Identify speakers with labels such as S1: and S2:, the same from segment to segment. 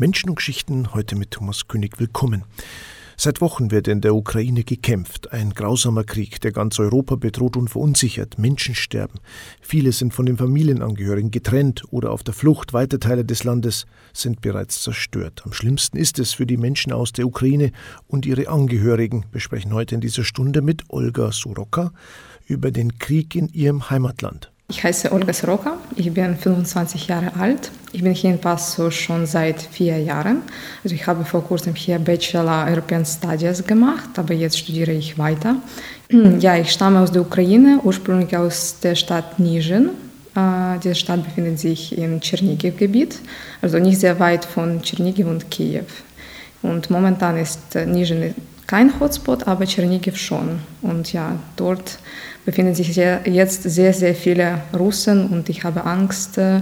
S1: Menschen und Geschichten heute mit Thomas König willkommen. Seit Wochen wird in der Ukraine gekämpft. Ein grausamer Krieg, der ganz Europa bedroht und verunsichert. Menschen sterben. Viele sind von den Familienangehörigen getrennt oder auf der Flucht. Weite Teile des Landes sind bereits zerstört. Am schlimmsten ist es für die Menschen aus der Ukraine und ihre Angehörigen. Wir sprechen heute in dieser Stunde mit Olga Soroka über den Krieg in ihrem Heimatland.
S2: Ich heiße Olga Soroka, ich bin 25 Jahre alt. Ich bin hier in Passo schon seit vier Jahren. Also ich habe vor kurzem hier Bachelor European Studies gemacht, aber jetzt studiere ich weiter. Ja, ich stamme aus der Ukraine, ursprünglich aus der Stadt Nizhyn. Äh, diese Stadt befindet sich im Tschernigiv-Gebiet, also nicht sehr weit von Tschernigiv und Kiew. Und momentan ist Nizhyn kein Hotspot, aber Tschernigiv schon. Und ja, dort befinden sich jetzt sehr, sehr viele Russen und ich habe Angst äh,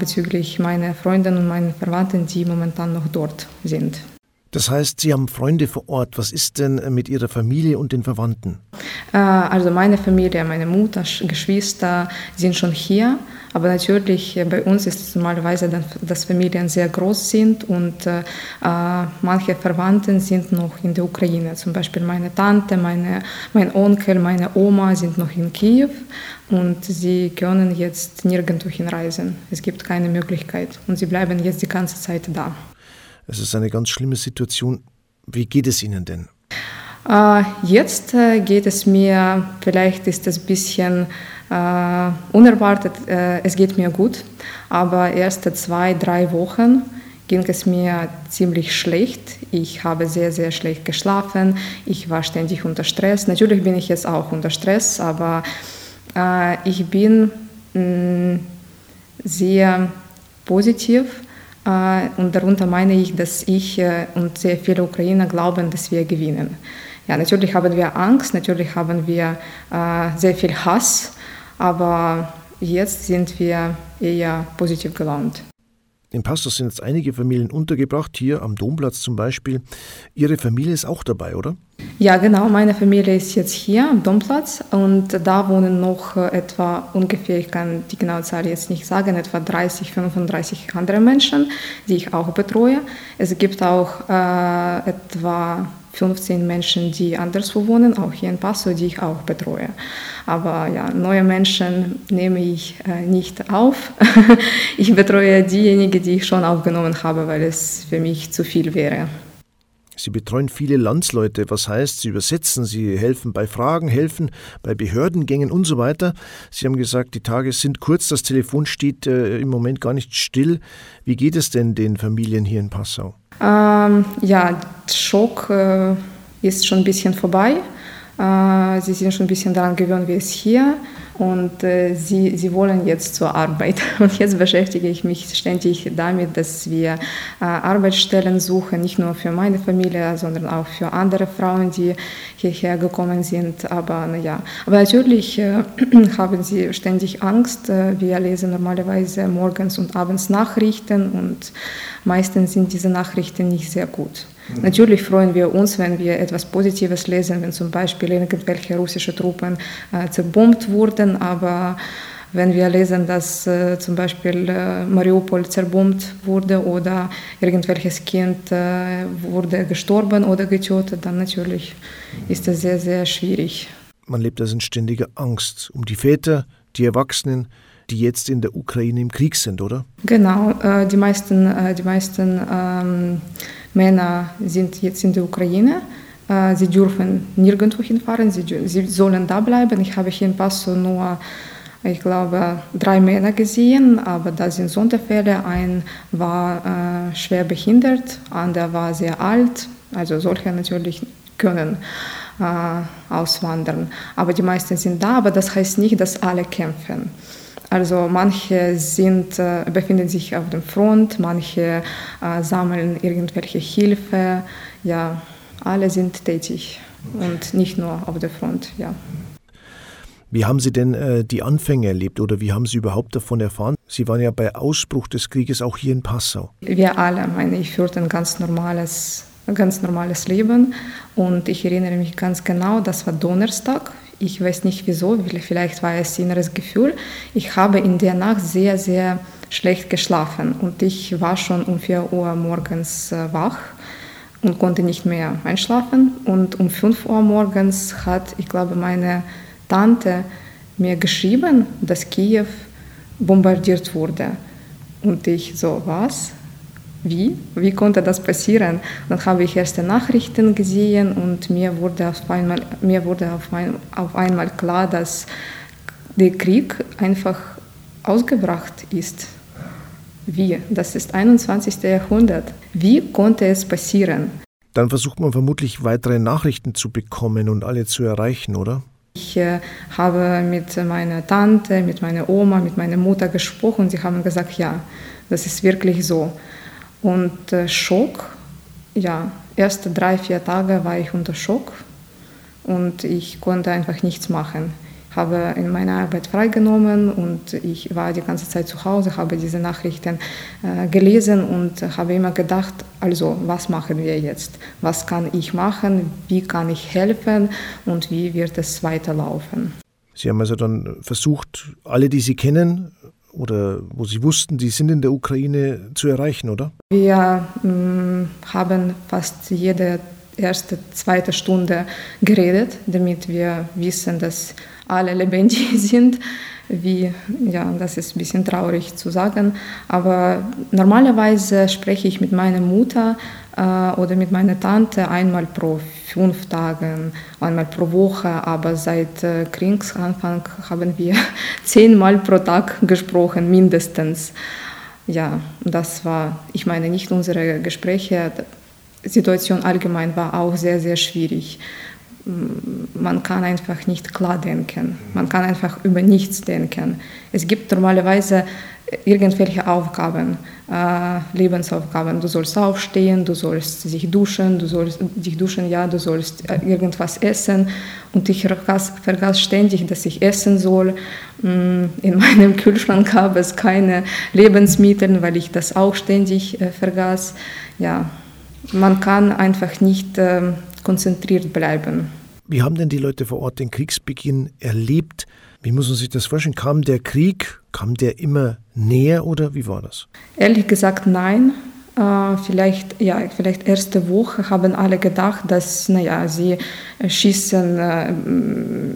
S2: bezüglich meiner Freunde und meinen Verwandten, die momentan noch dort sind.
S1: Das heißt, Sie haben Freunde vor Ort. Was ist denn mit Ihrer Familie und den Verwandten?
S2: Äh, also meine Familie, meine Mutter, Geschwister sind schon hier. Aber natürlich, äh, bei uns ist es normalerweise, dass Familien sehr groß sind und äh, manche Verwandten sind noch in der Ukraine. Zum Beispiel meine Tante, meine, mein Onkel, meine Oma sind noch in Kiew und sie können jetzt nirgendwo hinreisen. Es gibt keine Möglichkeit und sie bleiben jetzt die ganze Zeit da.
S1: Es ist eine ganz schlimme Situation. Wie geht es Ihnen denn?
S2: Äh, jetzt äh, geht es mir, vielleicht ist es ein bisschen äh, unerwartet, äh, es geht mir gut, aber erste zwei, drei Wochen ging es mir ziemlich schlecht. Ich habe sehr, sehr schlecht geschlafen. Ich war ständig unter Stress. Natürlich bin ich jetzt auch unter Stress, aber äh, ich bin mh, mm, sehr positiv äh, und darunter meine ich, dass ich äh, und sehr viele Ukrainer glauben, dass wir gewinnen. Ja, natürlich haben wir Angst, natürlich haben wir äh, sehr viel Hass, aber jetzt sind wir eher positiv gelaunt.
S1: In Pastos sind jetzt einige Familien untergebracht, hier am Domplatz zum Beispiel. Ihre Familie ist auch dabei, oder?
S2: Ja, genau. Meine Familie ist jetzt hier am Domplatz und da wohnen noch äh, etwa ungefähr, ich kann die genaue Zahl jetzt nicht sagen, etwa 30, 35 andere Menschen, die ich auch betreue. Es gibt auch äh, etwa 15 Menschen, die anderswo wohnen, auch hier in Passo, die ich auch betreue. Aber ja, neue Menschen nehme ich äh, nicht auf. ich betreue diejenigen, die ich schon aufgenommen habe, weil es für mich zu viel wäre.
S1: Sie betreuen viele Landsleute, was heißt, Sie übersetzen, Sie helfen bei Fragen, helfen bei Behördengängen und so weiter. Sie haben gesagt, die Tage sind kurz, das Telefon steht äh, im Moment gar nicht still. Wie geht es denn den Familien hier in Passau?
S2: Ähm, ja, Schock äh, ist schon ein bisschen vorbei. Äh, sie sind schon ein bisschen daran gewöhnt, wie es hier und äh, sie, sie wollen jetzt zur Arbeit. Und jetzt beschäftige ich mich ständig damit, dass wir äh, Arbeitsstellen suchen, nicht nur für meine Familie, sondern auch für andere Frauen, die hierher gekommen sind. Aber, na Aber natürlich äh, haben sie ständig Angst. Äh, wir lesen normalerweise morgens und abends Nachrichten und meistens sind diese Nachrichten nicht sehr gut. Natürlich freuen wir uns, wenn wir etwas Positives lesen, wenn zum Beispiel irgendwelche russische Truppen äh, zerbombt wurden, aber wenn wir lesen, dass äh, zum Beispiel äh, Mariupol zerbombt wurde oder irgendwelches Kind äh, wurde gestorben oder getötet, dann natürlich ist das sehr, sehr schwierig.
S1: Man lebt also in ständiger Angst um die Väter, die Erwachsenen, die jetzt in der Ukraine im Krieg sind, oder?
S2: Genau, äh, die meisten, äh, die meisten ähm, Männer sind jetzt in der Ukraine. Äh, sie dürfen nirgendwo hinfahren, sie, sollen da bleiben. Ich habe hier in Passo nur, ich glaube, drei Männer gesehen, aber das sind Sonderfälle. Ein war äh, schwer behindert, anderer war sehr alt. Also solche natürlich können äh, auswandern. Aber die meisten sind da, aber das heißt nicht, dass alle kämpfen. Also manche sind, äh, befinden sich auf dem Front, manche äh, sammeln irgendwelche Hilfe. Ja, alle sind tätig und nicht nur auf der Front. Ja.
S1: Wie haben Sie denn äh, die Anfänge erlebt oder wie haben Sie überhaupt davon erfahren? Sie waren ja bei Ausbruch des Krieges auch hier in Passau.
S2: Wir alle, meine ich, führten ein ganz normales, ganz normales Leben und ich erinnere mich ganz genau, das war Donnerstag. Ich weiß nicht wieso, vielleicht war es inneres Gefühl. Ich habe in der Nacht sehr, sehr schlecht geschlafen und ich war schon um 4 Uhr morgens äh, wach und konnte nicht mehr einschlafen. Und um 5 Uhr morgens hat, ich glaube, meine Tante mir geschrieben, dass Kiew bombardiert wurde. Und ich so, was? Wie? Wie konnte das passieren? Dann habe ich erste Nachrichten gesehen und mir wurde auf einmal, mir wurde auf, ein, auf einmal klar, dass der Krieg einfach ausgebracht ist. Wie? Das ist 21. Jahrhundert. Wie konnte es passieren?
S1: Dann versucht man vermutlich weitere Nachrichten zu bekommen und alle zu erreichen, oder?
S2: Ich äh, habe mit meiner Tante, mit meiner Oma, mit meiner Mutter gesprochen. Sie haben gesagt, ja, das ist wirklich so. Und äh, Schock, ja, erste drei, vier Tage war ich unter Schock und ich konnte einfach nichts machen habe in meiner Arbeit freigenommen und ich war die ganze Zeit zu Hause, habe diese Nachrichten äh, gelesen und habe immer gedacht, also was machen wir jetzt? Was kann ich machen? Wie kann ich helfen? Und wie wird es weiterlaufen?
S1: Sie haben also dann versucht, alle, die Sie kennen oder wo Sie wussten, die sind in der Ukraine zu erreichen, oder?
S2: Wir mh, mm, haben fast jede erste, zweite Stunde geredet, damit wir wissen, dass alle lebendig sind. Wie, ja, das ist ein bisschen traurig zu sagen, aber normalerweise spreche ich mit meiner Mutter äh, oder mit meiner Tante einmal pro fünf Tagen, einmal pro Woche, aber seit äh, Kriegsanfang haben wir zehnmal pro Tag gesprochen, mindestens. Ja, das war, ich meine, nicht unsere Gespräche, die Situation allgemein war auch sehr, sehr schwierig man kann einfach nicht klar denken. Man kann einfach über nichts denken. Es gibt normalerweise irgendwelche Aufgaben, äh, Lebensaufgaben. Du sollst aufstehen, du sollst dich duschen, du sollst dich duschen, ja, du sollst äh, irgendwas essen. Und ich vergaß, vergaß ständig, dass ich essen soll. Mm, in meinem Kühlschrank gab es keine Lebensmittel, weil ich das auch ständig äh, vergaß. Ja, man kann einfach nicht äh, konzentriert bleiben.
S1: Wie haben denn die Leute vor Ort den Kriegsbeginn erlebt? Wie muss man sich das vorstellen? Kam der Krieg, kam der immer näher oder wie war das?
S2: Ehrlich gesagt, nein. Äh, vielleicht, ja, vielleicht erste Woche haben alle gedacht, dass, naja, sie schießen äh,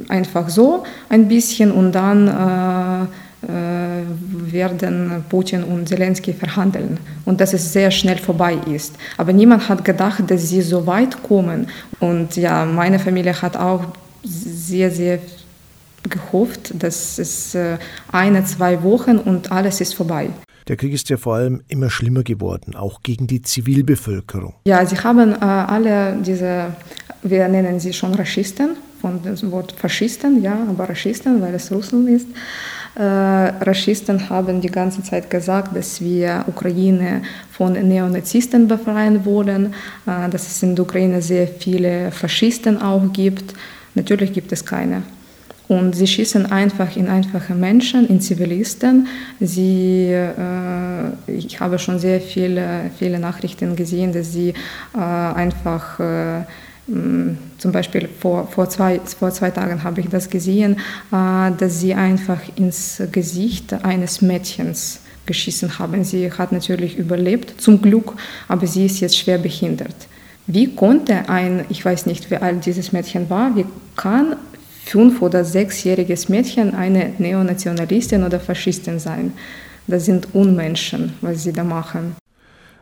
S2: einfach so ein bisschen und dann äh, werden Putin und Zelensky verhandeln und dass es sehr schnell vorbei ist. Aber niemand hat gedacht, dass sie so weit kommen. Und ja, meine Familie hat auch sehr, sehr gehofft, dass es äh, eine, zwei Wochen und alles ist vorbei.
S1: Der Krieg ist ja vor allem immer schlimmer geworden, auch gegen die Zivilbevölkerung.
S2: Ja, sie haben äh, alle diese, wir nennen sie schon Raschisten, von dem Wort Faschisten, ja, aber Raschisten, weil es Russland ist. Raschisten haben die ganze Zeit gesagt, dass wir Ukraine von Neonazisten befreien wollen, äh, dass es in der Ukraine sehr viele Faschisten auch gibt. Natürlich gibt es keine. Und sie schießen einfach in einfache Menschen, in Zivilisten. Sie, äh, ich habe schon sehr viele, viele Nachrichten gesehen, dass sie äh, einfach äh, zum Beispiel vor, vor, zwei, vor zwei Tagen habe ich das gesehen, äh, dass sie einfach ins Gesicht eines Mädchens geschissen haben. Sie hat natürlich überlebt, zum Glück, aber sie ist jetzt schwer behindert. Wie konnte ein, ich weiß nicht, wie alt dieses Mädchen war, wie kann fünf- oder sechsjähriges Mädchen eine Neonationalistin oder Faschistin sein? Das sind Unmenschen, was sie da machen.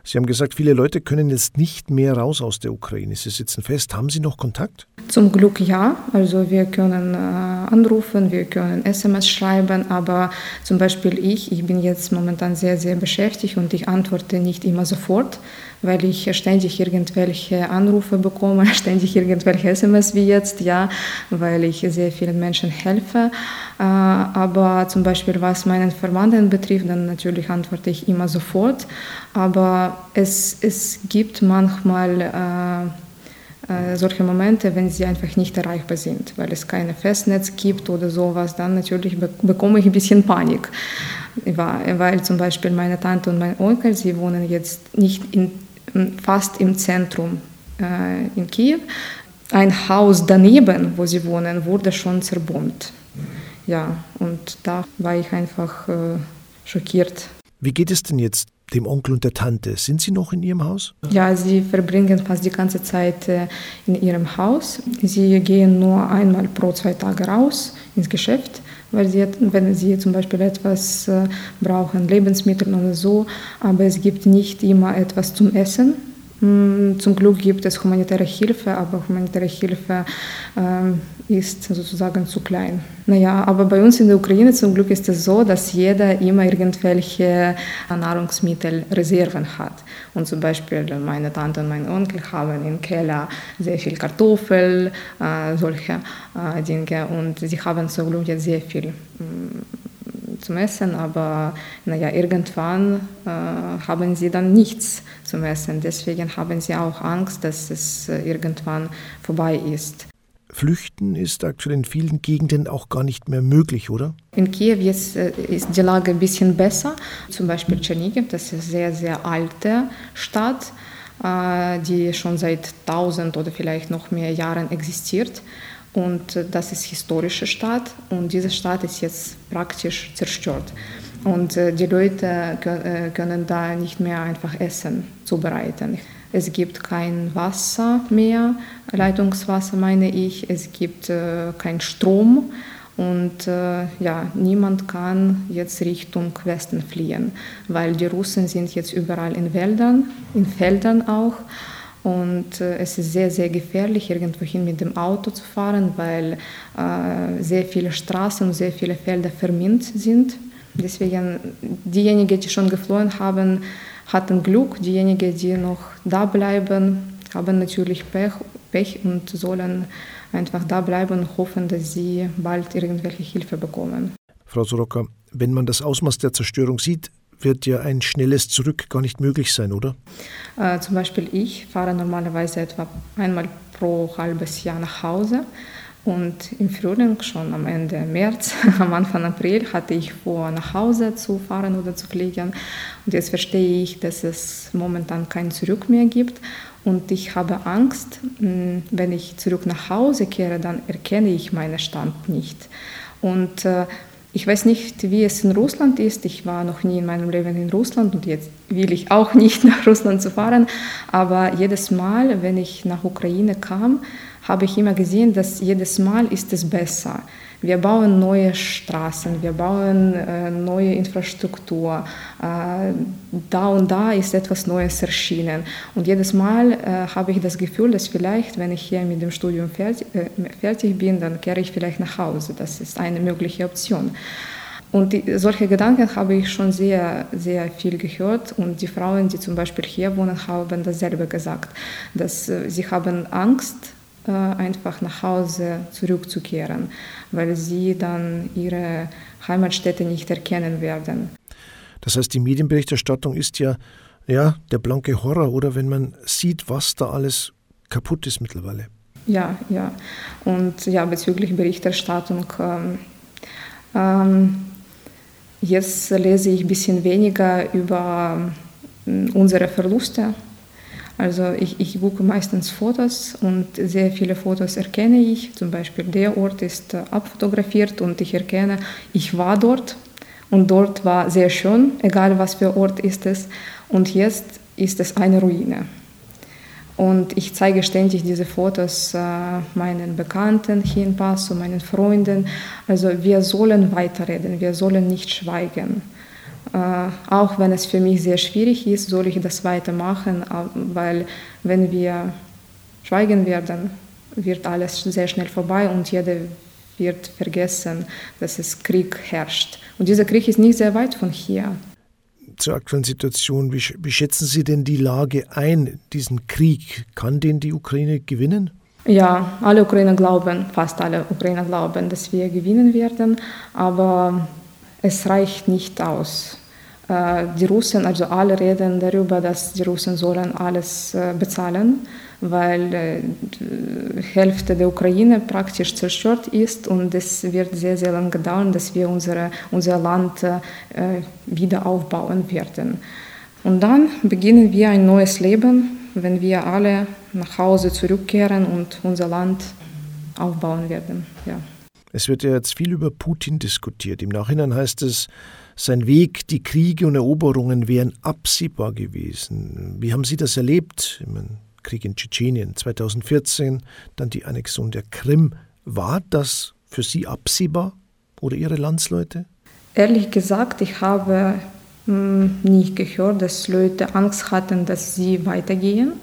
S1: Sie haben gesagt, viele Leute können jetzt nicht mehr raus aus der Ukraine. Sie sitzen fest. Haben Sie noch Kontakt?
S2: Zum Glück ja. Also wir können äh, anrufen, wir können SMS schreiben, aber zum Beispiel ich, ich bin jetzt momentan sehr, sehr beschäftigt und ich antworte nicht immer sofort, weil ich ständig irgendwelche Anrufe bekomme, ständig irgendwelche SMS wie jetzt, ja, weil ich sehr vielen Menschen helfe. Äh, aber zum Beispiel was meinen Verwandten betrifft, dann natürlich antworte ich immer sofort. Aber es, es gibt manchmal äh, äh, solche Momente, wenn sie einfach nicht erreichbar sind, weil es kein Festnetz gibt oder sowas, dann natürlich bekomme ich ein bisschen Panik. Weil zum Beispiel meine Tante und mein Onkel, sie wohnen jetzt nicht in, fast im Zentrum in Kiew. Ein Haus daneben, wo sie wohnen, wurde schon zerbombt. Ja, und da war ich einfach äh, schockiert.
S1: Wie geht es denn jetzt dem Onkel und der Tante? Sind sie noch in ihrem Haus?
S2: Ja, sie verbringen fast die ganze Zeit äh, in ihrem Haus. Sie gehen nur einmal pro zwei Tage raus ins Geschäft, weil sie, wenn sie zum Beispiel etwas äh, brauchen, Lebensmittel oder so, aber es gibt nicht immer etwas zum Essen zum Glück gibt es humanitäre Hilfe, aber humanitäre Hilfe äh, ist sozusagen zu klein. Naja, aber bei uns in der Ukraine zum Glück ist es so, dass jeder immer irgendwelche Nahrungsmittelreserven hat. Und zum Beispiel meine Tante und mein Onkel haben im Keller sehr viel Kartoffel, äh, solche äh, Dinge. Und sie haben zum Glück jetzt sehr viel. Zum Essen, aber naja, irgendwann äh, haben sie dann nichts zum Essen. Deswegen haben sie auch Angst, dass es äh, irgendwann vorbei ist.
S1: Flüchten ist aktuell in vielen Gegenden auch gar nicht mehr möglich, oder?
S2: In Kiew jetzt äh, ist die Lage ein bisschen besser. Zum Beispiel Tschernigiv, das ist eine sehr, sehr alte Stadt, äh, die schon seit tausend oder vielleicht noch mehr Jahren existiert. Und äh, das ist historische Stadt und diese Stadt ist jetzt praktisch zerstört. Und äh, die Leute äh, können da nicht mehr einfach Essen zubereiten. Es gibt kein Wasser mehr, Leitungswasser meine ich, es gibt keinen Strom und ja, niemand kann jetzt Richtung Westen fliehen, weil die Russen sind jetzt überall in Wäldern, in Feldern auch. Und äh, es ist sehr, sehr gefährlich, irgendwohin mit dem Auto zu fahren, weil äh, sehr viele Straßen und sehr viele Felder vermint sind. Deswegen, diejenigen, die schon geflohen haben, hatten Glück. Diejenigen, die noch da bleiben, haben natürlich Pech, Pech und sollen einfach da bleiben und hoffen, dass sie bald irgendwelche Hilfe bekommen.
S1: Frau Soroka, wenn man das Ausmaß der Zerstörung sieht, wird ja ein schnelles Zurück gar nicht möglich sein, oder?
S2: Äh, zum Beispiel ich fahre normalerweise etwa einmal pro halbes Jahr nach Hause. Und im Frühling, schon am Ende März, am Anfang April, hatte ich vor, nach Hause zu fahren oder zu fliegen. Und jetzt verstehe ich, dass es momentan kein Zurück mehr gibt. Und ich habe Angst, wenn ich zurück nach Hause kehre, dann erkenne ich meinen Stand nicht. Und äh, ich weiß nicht, wie es in Russland ist. Ich war noch nie in meinem Leben in Russland und jetzt will ich auch nicht nach Russland zu fahren. Aber jedes Mal, wenn ich nach Ukraine kam, habe ich immer gesehen, dass jedes Mal ist es besser. Wir bauen neue Straßen, wir bauen äh, neue Infrastruktur. Äh, da und da ist etwas Neues erschienen. Und jedes Mal äh, habe ich das Gefühl, dass vielleicht, wenn ich hier mit dem Studium fertig, äh, fertig bin, dann kehre ich vielleicht nach Hause. Das ist eine mögliche Option. Und die, solche Gedanken habe ich schon sehr, sehr viel gehört. Und die Frauen, die zum Beispiel hier wohnen, haben dasselbe gesagt, dass äh, sie haben Angst einfach nach Hause zurückzukehren, weil sie dann ihre Heimatstätte nicht erkennen werden.
S1: Das heißt, die Medienberichterstattung ist ja, ja der blanke Horror, oder wenn man sieht, was da alles kaputt ist mittlerweile.
S2: Ja, ja. Und ja, bezüglich Berichterstattung, ähm, ähm, jetzt lese ich ein bisschen weniger über ähm, unsere Verluste also ich, ich gucke meistens Fotos und sehr viele Fotos erkenne ich. Zum Beispiel der Ort ist äh, abfotografiert und ich erkenne, ich war dort und dort war sehr schön, egal was für Ort ist es. Und jetzt ist es eine Ruine. Und ich zeige ständig diese Fotos äh, meinen Bekannten hier in Passo, meinen Freunden. Also wir sollen weiterreden, wir sollen nicht schweigen. Äh, auch wenn es für mich sehr schwierig ist, soll ich das weitermachen, weil wenn wir schweigen werden, wird alles sehr schnell vorbei und jeder wird vergessen, dass es Krieg herrscht. Und dieser Krieg ist nicht sehr weit von hier.
S1: Zur aktuellen Situation, wie, wie schätzen Sie denn die Lage ein, diesen Krieg? Kann den die Ukraine gewinnen?
S2: Ja, alle Ukrainer glauben, fast alle Ukrainer glauben, dass wir gewinnen werden, aber es reicht nicht aus. Äh, die Russen, also alle reden darüber, dass die Russen sollen alles äh, bezahlen, weil äh, die Hälfte der Ukraine praktisch zerstört ist und es wird sehr, sehr lange dauern, dass wir unsere, unser Land wieder aufbauen werden. Und dann beginnen wir ein neues Leben, wenn wir alle nach Hause zurückkehren und unser Land aufbauen werden. Ja.
S1: Es wird ja jetzt viel über Putin diskutiert. Im Nachhinein heißt es, sein Weg, die Kriege und Eroberungen wären absehbar gewesen. Wie haben Sie das erlebt? Meine, Krieg in Tschetschenien 2014, dann die Annexion der Krim. War das für Sie absehbar oder Ihre Landsleute?
S2: Ehrlich gesagt, ich habe hm, nicht gehört, dass Leute Angst hatten, dass sie weitergehen.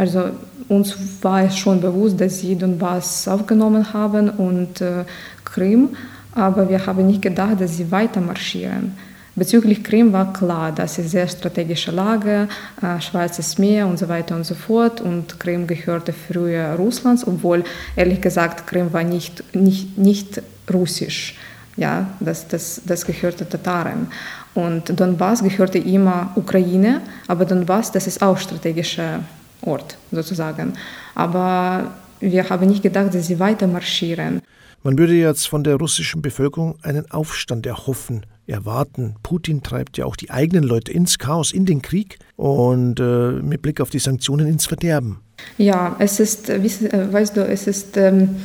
S2: Also uns war es schon bewusst, dass sie Donbass aufgenommen haben und äh, Krim, aber wir haben nicht gedacht, dass sie weiter marschieren. Bezüglich Krim war klar, das ist sehr strategische Lage, äh, Schwarzes Meer und so weiter und so fort. Und Krim gehörte früher Russlands, obwohl ehrlich gesagt Krim war nicht, nicht, nicht russisch. Ja, das, das, das gehörte Tataren. Und Donbass gehörte immer Ukraine, aber Donbass, das ist auch strategischer Ort sozusagen. Aber wir haben nicht gedacht, dass sie weiter marschieren.
S1: Man würde jetzt von der russischen Bevölkerung einen Aufstand erhoffen, erwarten. Putin treibt ja auch die eigenen Leute ins Chaos, in den Krieg und äh, mit Blick auf die Sanktionen ins Verderben.
S2: Ja, es ist, äh, weißt du, es ist ähm,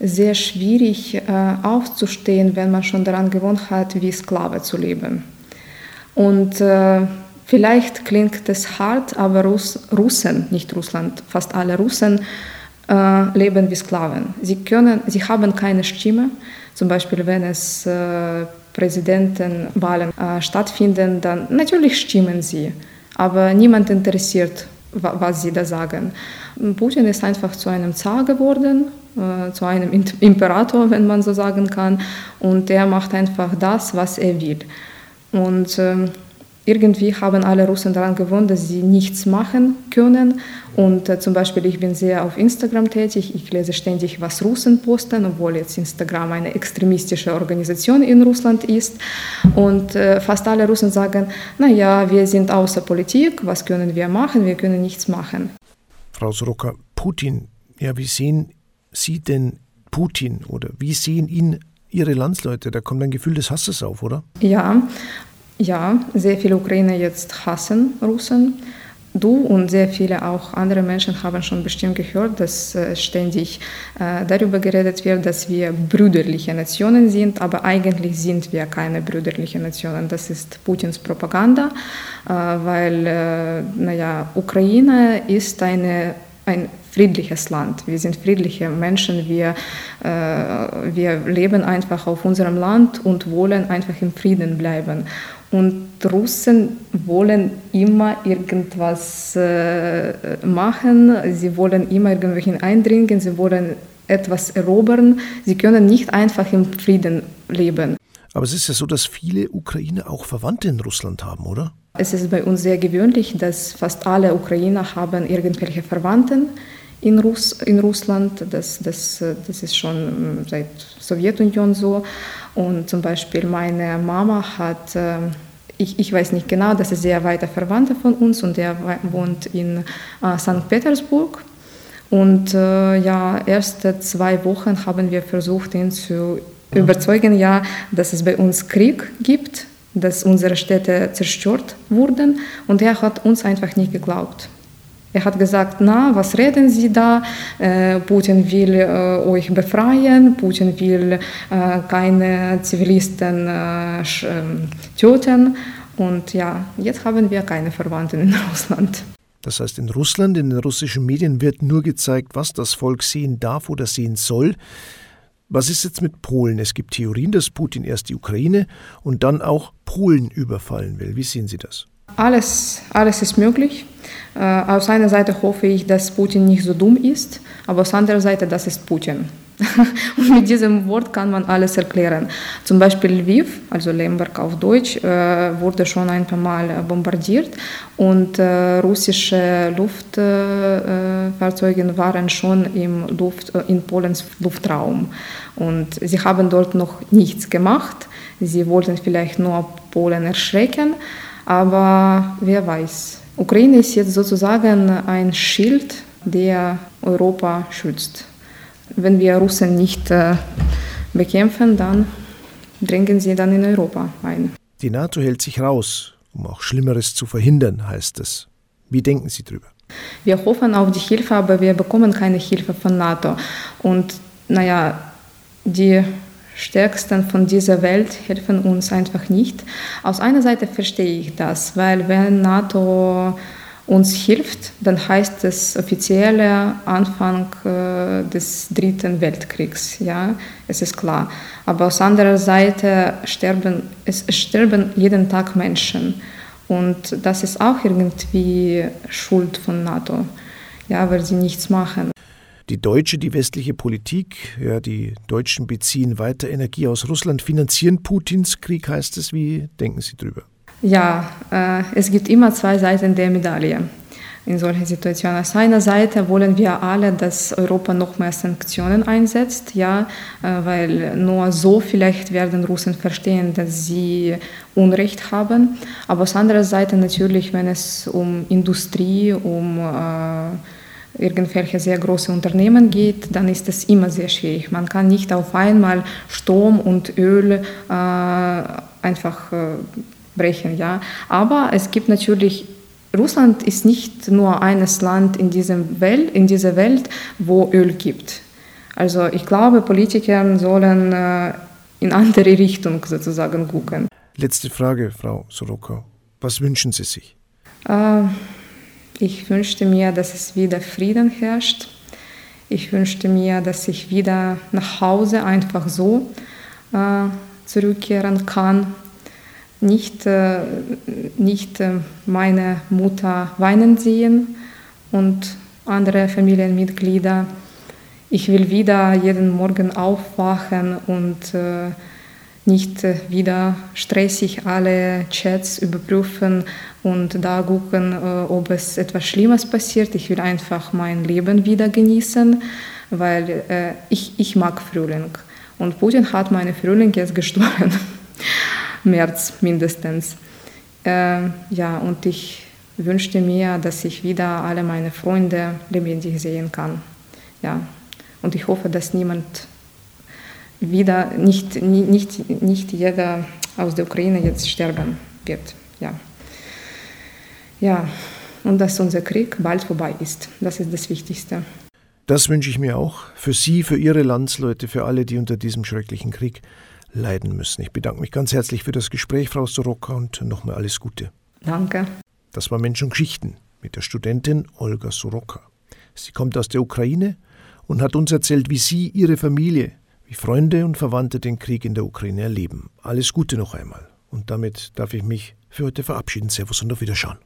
S2: sehr schwierig äh, aufzustehen, wenn man schon daran gewohnt hat, wie Sklave zu leben. Und äh, vielleicht klingt es hart, aber Russ, Russen, nicht Russland, fast alle Russen, äh, leben wie Sklaven. Sie, können, sie haben keine Stimme. Zum Beispiel, wenn es äh, Präsidentenwahlen äh, stattfinden, dann natürlich stimmen sie, aber niemand interessiert, wa was sie da sagen. Putin ist einfach zu einem Zar geworden, äh, zu einem Imperator, wenn man so sagen kann, und er macht einfach das, was er will. Und ähm, irgendwie haben alle Russen daran gewohnt, dass sie nichts machen können. Und äh, zum Beispiel, ich bin sehr auf Instagram tätig, ich lese ständig, was Russen posten, obwohl jetzt Instagram eine extremistische Organisation in Russland ist. Und äh, fast alle Russen sagen, naja, wir sind außer Politik, was können wir machen? Wir können nichts machen.
S1: Frau Soroka, Putin, ja, wie sehen Sie denn Putin oder wie sehen ihn Ihre Landsleute? Da kommt ein Gefühl des Hasses auf, oder?
S2: Ja, ja, sehr viele Ukrainer jetzt hassen Russen. Du und sehr viele auch andere Menschen haben schon bestimmt gehört, dass äh, ständig äh, darüber geredet wird, dass wir brüderliche Nationen sind, aber eigentlich sind wir keine brüderliche Nationen. Das ist Putins Propaganda, äh, weil, naja, Ukraine ist eine, ein friedliches Land. Wir sind friedliche Menschen. Wir, wir leben einfach auf unserem Land und wollen einfach im Frieden bleiben. Und Russen wollen immer irgendwas äh, machen, sie wollen immer irgendwelchen eindringen, sie wollen etwas erobern. Sie können nicht einfach im Frieden leben.
S1: Aber es ist ja so, dass viele Ukrainer auch Verwandte in Russland haben, oder?
S2: Es ist bei uns sehr gewöhnlich, dass fast alle Ukrainer haben irgendwelche Verwandten in, Russ, in Russland. Das, das, das ist schon seit Sowjetunion so. Und zum Beispiel meine Mama hat, ähm, ich, ich weiß nicht genau, das ist sehr weiter Verwandter von uns und der wohnt in äh, St. Petersburg. Und äh, ja, erste zwei Wochen haben wir versucht, ihn zu überzeugen, ja, dass es bei uns Krieg gibt, dass unsere Städte zerstört wurden. Und er hat uns einfach nicht geglaubt. Er hat gesagt, na, was reden Sie da? Äh, Putin will äh, euch befreien, Putin will äh, keine Zivilisten äh, ähm, töten. Und ja, jetzt haben wir keine Verwandten in Russland.
S1: Das heißt, in Russland, in den russischen Medien wird nur gezeigt, was das Volk sehen darf oder sehen soll. Was ist jetzt mit Polen? Es gibt Theorien, dass Putin erst die Ukraine und dann auch Polen überfallen will. Wie sehen Sie das?
S2: Alles, alles ist möglich. Äh, aus einer Seite hoffe ich, dass Putin nicht so dumm ist, aber aus anderer Seite, das ist Putin. Und mit diesem Wort kann man alles erklären. Zum Beispiel Lviv, also Lemberg auf Deutsch, äh, wurde schon ein paar Mal bombardiert und äh, russische Luftfahrzeuge waren schon im Luft, in Polens Luftraum. Und sie haben dort noch nichts gemacht. Sie wollten vielleicht nur Polen erschrecken, aber wer weiß. Ukraine ist jetzt sozusagen ein Schild, der Europa schützt. Wenn wir Russen nicht äh, bekämpfen, dann dringen sie dann in Europa ein.
S1: Die NATO hält sich raus, um auch Schlimmeres zu verhindern, heißt es. Wie denken Sie darüber?
S2: Wir hoffen auf die Hilfe, aber wir bekommen keine Hilfe von NATO. Und naja, die Stärksten von dieser Welt helfen uns einfach nicht. Aus einer Seite verstehe ich das, weil wenn NATO uns hilft, dann heißt es offizielle Anfang äh, des Dritten Weltkriegs. Ja, es ist klar. Aber aus anderer Seite sterben es sterben jeden Tag Menschen und das ist auch irgendwie Schuld von NATO. Ja, weil sie nichts machen.
S1: Die deutsche, die westliche Politik, ja, die Deutschen beziehen weiter Energie aus Russland, finanzieren Putins Krieg, heißt es. Wie denken Sie drüber?
S2: Ja, äh, es gibt immer zwei Seiten der Medaille in solchen Situationen. Auf einer Seite wollen wir alle, dass Europa noch mehr Sanktionen einsetzt, ja, äh, weil nur so vielleicht werden Russen verstehen, dass sie Unrecht haben. Aber auf anderer Seite natürlich, wenn es um Industrie, um äh, irgendwelche sehr große Unternehmen geht, dann ist es immer sehr schwierig. Man kann nicht auf einmal Strom und Öl äh, einfach äh, brechen. Ja? Aber es gibt natürlich, Russland ist nicht nur eines Land in, diesem Welt, in dieser Welt, wo Öl gibt. Also ich glaube, Politiker sollen äh, in andere Richtung sozusagen gucken.
S1: Letzte Frage, Frau Soroka. Was wünschen Sie sich?
S2: Äh, ich wünschte mir, dass es wieder Frieden herrscht. Ich wünschte mir, dass ich wieder nach Hause einfach so äh, zurückkehren kann nicht, äh, nicht äh, meine Mutter weinen sehen und andere Familienmitglieder. Ich will wieder jeden Morgen aufwachen und äh, nicht wieder stressig alle Chats überprüfen und da gucken, ob es etwas Schlimmes passiert. Ich will einfach mein Leben wieder genießen, weil ich, ich mag Frühling. Und Putin hat meine Frühling jetzt gestohlen. März mindestens. Äh, ja, und ich wünschte mir, dass ich wieder alle meine Freunde lebendig sehen kann. Ja, und ich hoffe, dass niemand wieder, nicht, nicht, nicht jeder aus der Ukraine jetzt sterben wird. Ja. ja, und dass unser Krieg bald vorbei ist. Das ist das Wichtigste.
S1: Das wünsche ich mir auch für Sie, für Ihre Landsleute, für alle, die unter diesem schrecklichen Krieg leiden müssen. Ich bedanke mich ganz herzlich für das Gespräch, Frau Soroka, und nochmal alles Gute.
S2: Danke.
S1: Das war Mensch und Geschichten mit der Studentin Olga Soroka. Sie kommt aus der Ukraine und hat uns erzählt, wie sie, ihre Familie, wie Freunde und Verwandte den Krieg in der Ukraine erleben. Alles Gute noch einmal. Und damit darf ich mich für heute verabschieden. Servus und auf Wiederschauen.